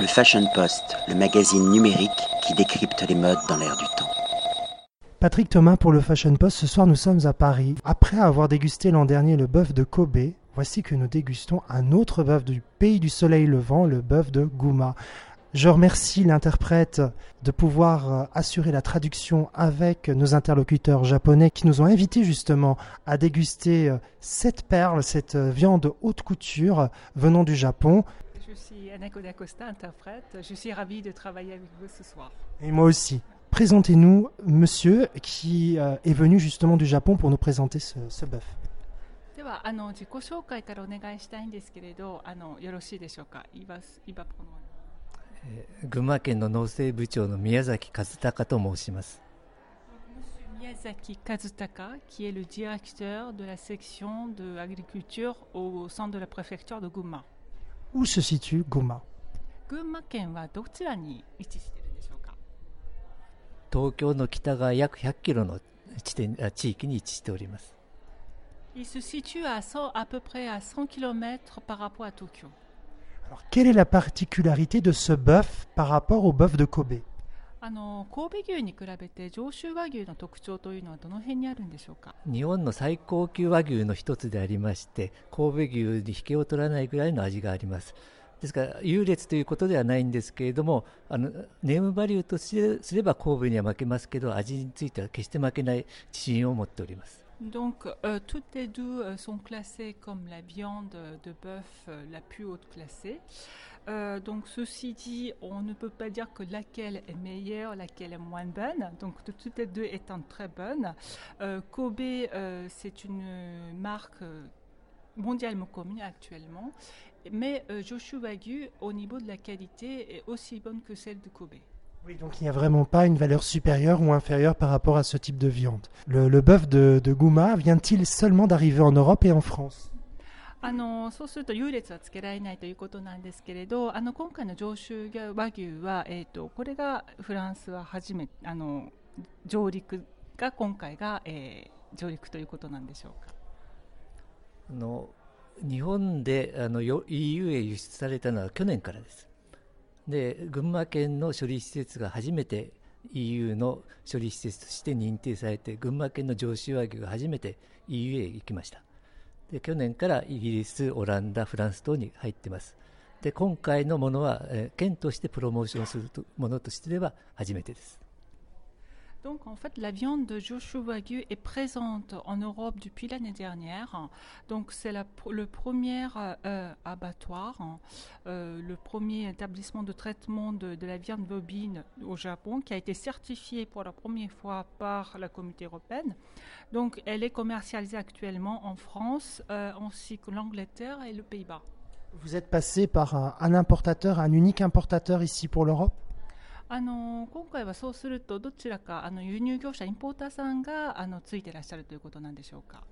Le Fashion Post, le magazine numérique qui décrypte les modes dans l'air du temps. Patrick Thomas pour le Fashion Post. Ce soir, nous sommes à Paris. Après avoir dégusté l'an dernier le bœuf de Kobe, voici que nous dégustons un autre bœuf du pays du soleil levant, le bœuf de Gouma. Je remercie l'interprète de pouvoir euh, assurer la traduction avec nos interlocuteurs japonais qui nous ont invités justement à déguster euh, cette perle, cette euh, viande haute couture venant du Japon Je suis Anako Dacosta, interprète. Je suis ravie de travailler avec vous ce soir. Et moi aussi. Présentez-nous monsieur qui est venu justement du Japon pour nous présenter ce, ce bœuf. ではあの自己紹介からお願いしたいんですけれど、あのよろしいでしょうか。イバスイバポの群馬県の農政部長の宮崎和孝と申します Miyazaki Kazutaka, qui est le directeur de la section de l'agriculture au centre de la préfecture de Gunma. Où se situe Goma Il se situe à, 100, à peu près à 100 km par rapport à Tokyo. Alors, quelle est la particularité de ce bœuf par rapport au bœuf de Kobe? あの神戸牛に比べて上州和牛の特徴というのはどの辺にあるんでしょうか？日本の最高級和牛の一つでありまして神戸牛に引けを取らないぐらいの味があります。ですから優劣ということではないんですけれどもあのネームバリューとすれば神戸には負けますけど味については決して負けない自信を持っております。Donc, euh, toutes les deux euh, sont classées comme la viande de bœuf euh, la plus haute classée. Donc, ceci dit, on ne peut pas dire que laquelle est meilleure, laquelle est moins bonne. Donc, toutes les deux étant très bonnes. Kobe, c'est une marque mondialement commune actuellement. Mais Joshua Wagyu, au niveau de la qualité, est aussi bonne que celle de Kobe. Oui, donc il n'y a vraiment pas une valeur supérieure ou inférieure par rapport à ce type de viande. Le, le bœuf de, de Gouma vient-il seulement d'arriver en Europe et en France あのそうすると優劣はつけられないということなんですけれどあの今回の上州和牛は、えー、とこれがフランスは初めあの上陸が今回が、えー上陸ということなんでしょうか。あの日本であのよ EU へ輸出されたのは去年からです で群馬県の処理施設が初めて EU の処理施設として認定されて群馬県の上州和牛が初めて EU へ行きました。で去年からイギリスオランダフランス等に入ってます。で今回のものは、えー県としてプロモーションするものとしてでは初めてです。Donc en fait, la viande de Joshua Wagyu est présente en Europe depuis l'année dernière. Donc c'est le premier euh, abattoir, hein, euh, le premier établissement de traitement de, la viande bovine au Japon qui a été certifié pour la première fois par la communauté européenne. Donc elle est commercialisée actuellement en France, euh, ainsi que l'Angleterre et le Pays-Bas. Vous êtes passé par un importateur, un unique importateur ici pour l'Europe? あの今回はそうするとどちらかあの輸入業者インポーターさんがあのついてらっしゃるということなんでしょうか？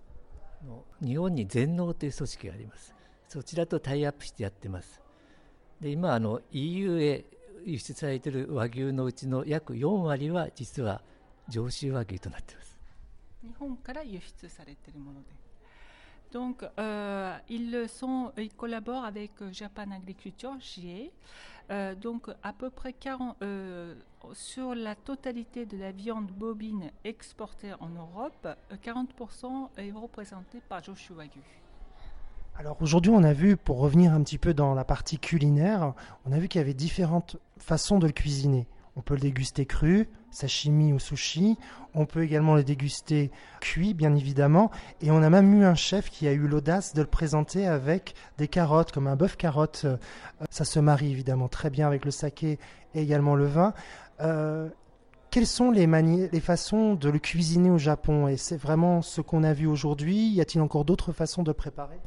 日本に全農という組織がありますそちらとタイアップしてやってますで今あの EU へ輸出されている和牛のうちの約4割は実は上州和牛となっています日本から輸出されているもので。Donc, euh, ils, sont, collaborent avec euh, Japan Agriculture, JA. Euh, donc, à peu près 40, euh, sur la totalité de la viande bovine exportée en Europe, euh, 40% est représenté par Joshua Wagyu. Alors aujourd'hui, on a vu, pour revenir un petit peu dans la partie culinaire, on a vu qu'il y avait différentes façons de le cuisiner. On peut le déguster cru, sashimi ou sushi. On peut également le déguster cuit, bien évidemment. Et on a même eu un chef qui a eu l'audace de le présenter avec des carottes, comme un bœuf carotte. Euh, Ça se marie évidemment très bien avec le saké et également le vin. Euh, quelles sont les, les façons de le cuisiner au Japon? Et c'est vraiment ce qu'on a vu aujourd'hui Y a-t-il encore d'autres façons de préparer?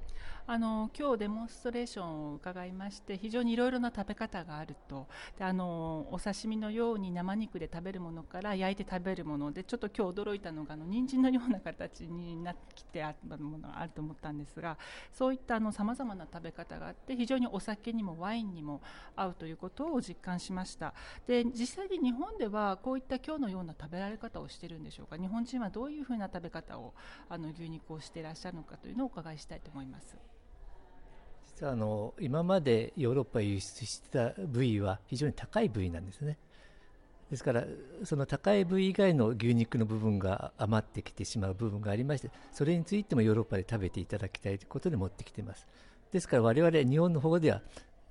あの今日デモンストレーションを伺いまして非常にいろいろな食べ方があると。であのお刺身のように生肉で食べるものから焼いて食べるものでちょっと今日驚いたのがあの人参のような形になってきてあるものがあると思ったんですがそういったさまざまな食べ方があって非常にお酒にもワインにも合うということを実感しました。で実際に日本ではこういった今日のような食べられ方をしているんでしょうか。日本人はどういうふうな食べ方をあの牛肉をしていらっしゃるのかというのをお伺いしたいと思います。あの今までヨーロッパ輸出してた部位は非常に高い部位なんですね。ですから、その高い部位以外の牛肉の部分が余ってきてしまう部分がありまして、それについてもヨーロッパで食べていただきたいということで持ってきています。ですから我々日本の方では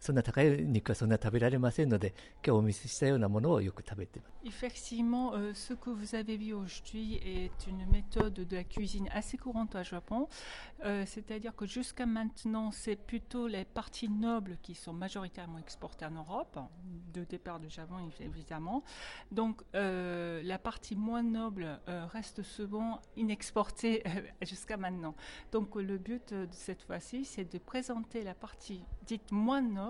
そんな高い肉はそんな食べられませんので、今日お見せしたようなものをよく食べています。Effectivement, euh, ce que vous avez vu aujourd'hui est une méthode de la cuisine assez courante au Japon. Euh, C'est-à-dire que jusqu'à maintenant, c'est plutôt les parties nobles qui sont majoritairement exportées en Europe, de départ du Japon évidemment. Donc euh, la partie moins noble euh, reste souvent inexportée euh, jusqu'à maintenant. Donc le but de cette fois-ci, c'est de présenter la partie dite moins noble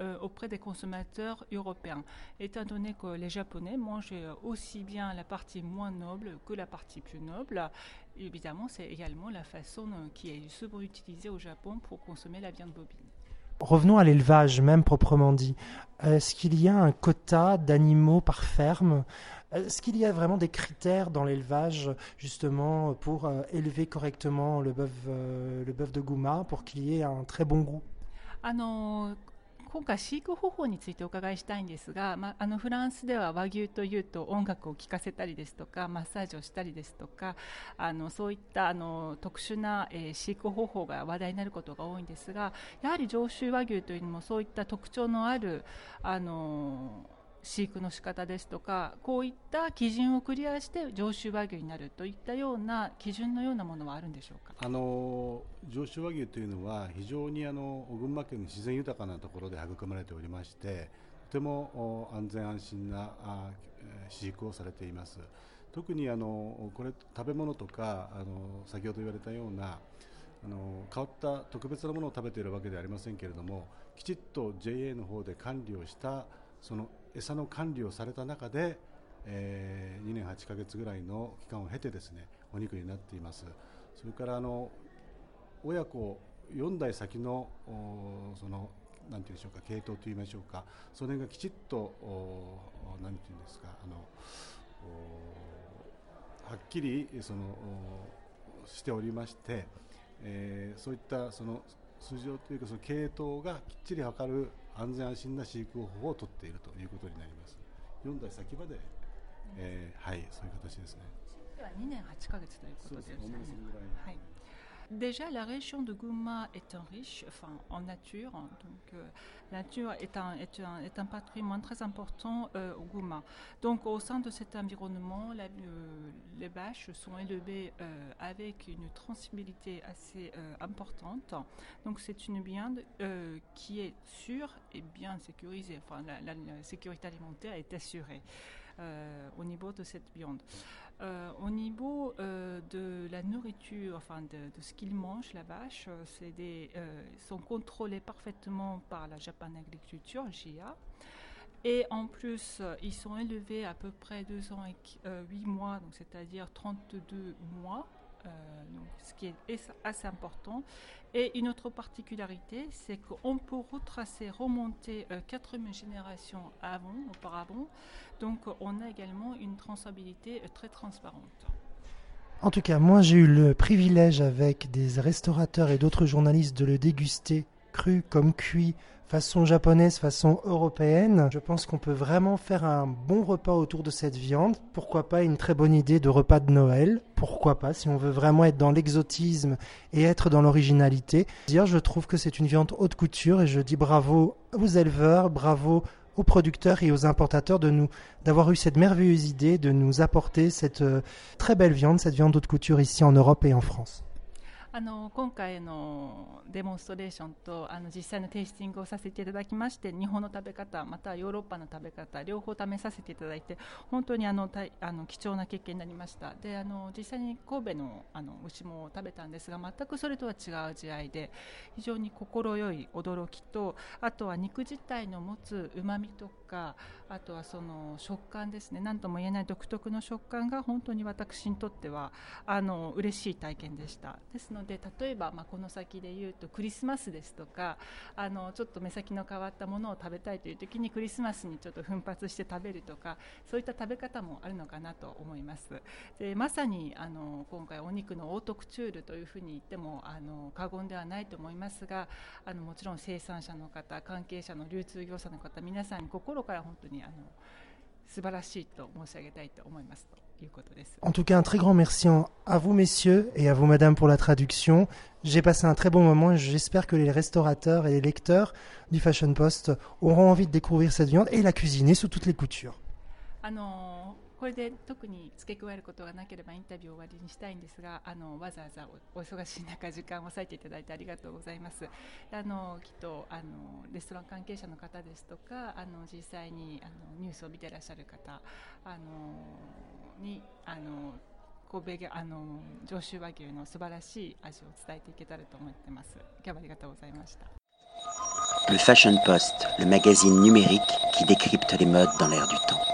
euh, auprès des consommateurs européens. Étant donné que les Japonais mangent aussi bien la partie moins noble que la partie plus noble, évidemment, c'est également la façon euh, qui est souvent utilisée au Japon pour consommer la viande bovine. Revenons à l'élevage, même proprement dit. Est-ce qu'il y a un quota d'animaux par ferme? Est-ce qu'il y a vraiment des critères dans l'élevage, justement, pour euh, élever correctement le bœuf, euh, le de Gouma, pour qu'il y ait un très bon goût? あの今回飼育方法についてお伺いしたいんですが、まあ、あのフランスでは和牛というと音楽を聴かせたりですとかマッサージをしたりですとかあのそういったあの特殊な、えー、飼育方法が話題になることが多いんですがやはり上州和牛というのもそういった特徴のあるあの飼育の仕方ですとかこういった基準をクリアして上州和牛になるといったような基準のようなものはあるんでしょうか？あの上州和牛というのは非常にあの群馬県の自然豊かなところで育まれておりましてとても安全安心な飼育をされています。特にあのこれ食べ物とかあの先ほど言われたようなあの変わった特別なものを食べているわけではありませんけれどもきちっと JA の方で管理をしたその餌の管理をされた中で、えー、2年8ヶ月ぐらいの期間を経てですねお肉になっています。それからあの親子4代先のそのなんていうんでしょうか系統といいましょうかそれがきちっとなんていうんですかあのはっきりそのしておりまして、えー、そういったその数字というかその系統がきっちり測る安全安心な飼育方法をとっているということになります。4代先まで、えー、はい、そういう形ですね。では2年8ヶ月ということですね。はい。Déjà, la région de Gouma est un riche en nature. Donc, euh, la nature est un, patrimoine très important euh, au Gouma. Donc, au sein de cet environnement, euh, les bâches sont élevées avec une transmissibilité assez importante. Donc, c'est une viande qui est sûre et bien sécurisée. Enfin, la, la, sécurité alimentaire est assurée. au niveau de cette viande. Au niveau la nourriture, enfin de, ce qu'ils mangent, la vache, euh, c'est des, sont contrôlés parfaitement par la Japan Agriculture, JA. Et en plus, ils sont élevés à peu près 2 ans et 8 mois, c'est-à-dire 32 mois euh, ce qui est assez important. Et une autre particularité, c'est qu'on peut retracer, remonter euh, 4000 générations avant, auparavant. Donc on a également une traçabilité euh, très transparente. En tout cas, moi j'ai eu le privilège avec des restaurateurs et d'autres journalistes de le déguster cru comme cuit, façon japonaise, façon européenne. Je pense qu'on peut vraiment faire un bon repas autour de cette viande. Pourquoi pas une très bonne idée de repas de Noël? Pourquoi pas si on veut vraiment être dans l'exotisme et être dans l'originalité. Je trouve que c'est une viande haute couture et je dis bravo aux éleveurs, bravo aux producteurs et aux importateurs de nous d'avoir eu cette merveilleuse idée de nous apporter cette euh, très belle viande, cette viande haute couture ici en Europe et en France. あの今回のデモンストレーションとあの実際のテイスティングをさせていただきまして日本の食べ方またはヨーロッパの食べ方両方試させていただいて本当にあのたあの貴重な経験になりました。であの実際に神戸のあの牛も食べたんですが全くそれとは違う味わいで非常に快い驚きとあとは肉自体の持つうまみとかあとはその食感ですね。何とも言えない独特の食感が本当に私にとってはあの嬉しい体験でした。ですのので例えばまあこの先で言うとクリスマスですとかあのちょっと目先の変わったものを食べたいという時にクリスマスにちょっと奮発して食べるとかそういった食べ方もあるのかなと思います。でまさにあの今回お肉のオートクチュールというふうに言ってもあの過言ではないと思いますがあのもちろん生産者の方関係者の流通業者の方皆さんに心から本当にあの素晴らしいと申し上げたいと思いますということです。 En tout cas, un très grand merci à vous, messieurs, et à vous, madame, pour la traduction. J'ai passé un très bon moment et j'espère que les restaurateurs et les lecteurs du Fashion Post auront envie de découvrir cette viande et la cuisiner sous toutes les coutures. あの これで特に付け加えることがなければインタビューを終わりにしたいんですがあのわざわざおお忙しい中時間を割いていただいてありがとうございます。あのきっとあのレストラン関係者の方ですとかあの実際にあのニュースを見てらっしゃる方あのにあの神戸あの上州和牛の素晴らしい味を伝えていけたらと思ってます。今日はありがとうございました。Le Fashion Post, le magazine numérique qui décrypte les modes dans l'air du temps.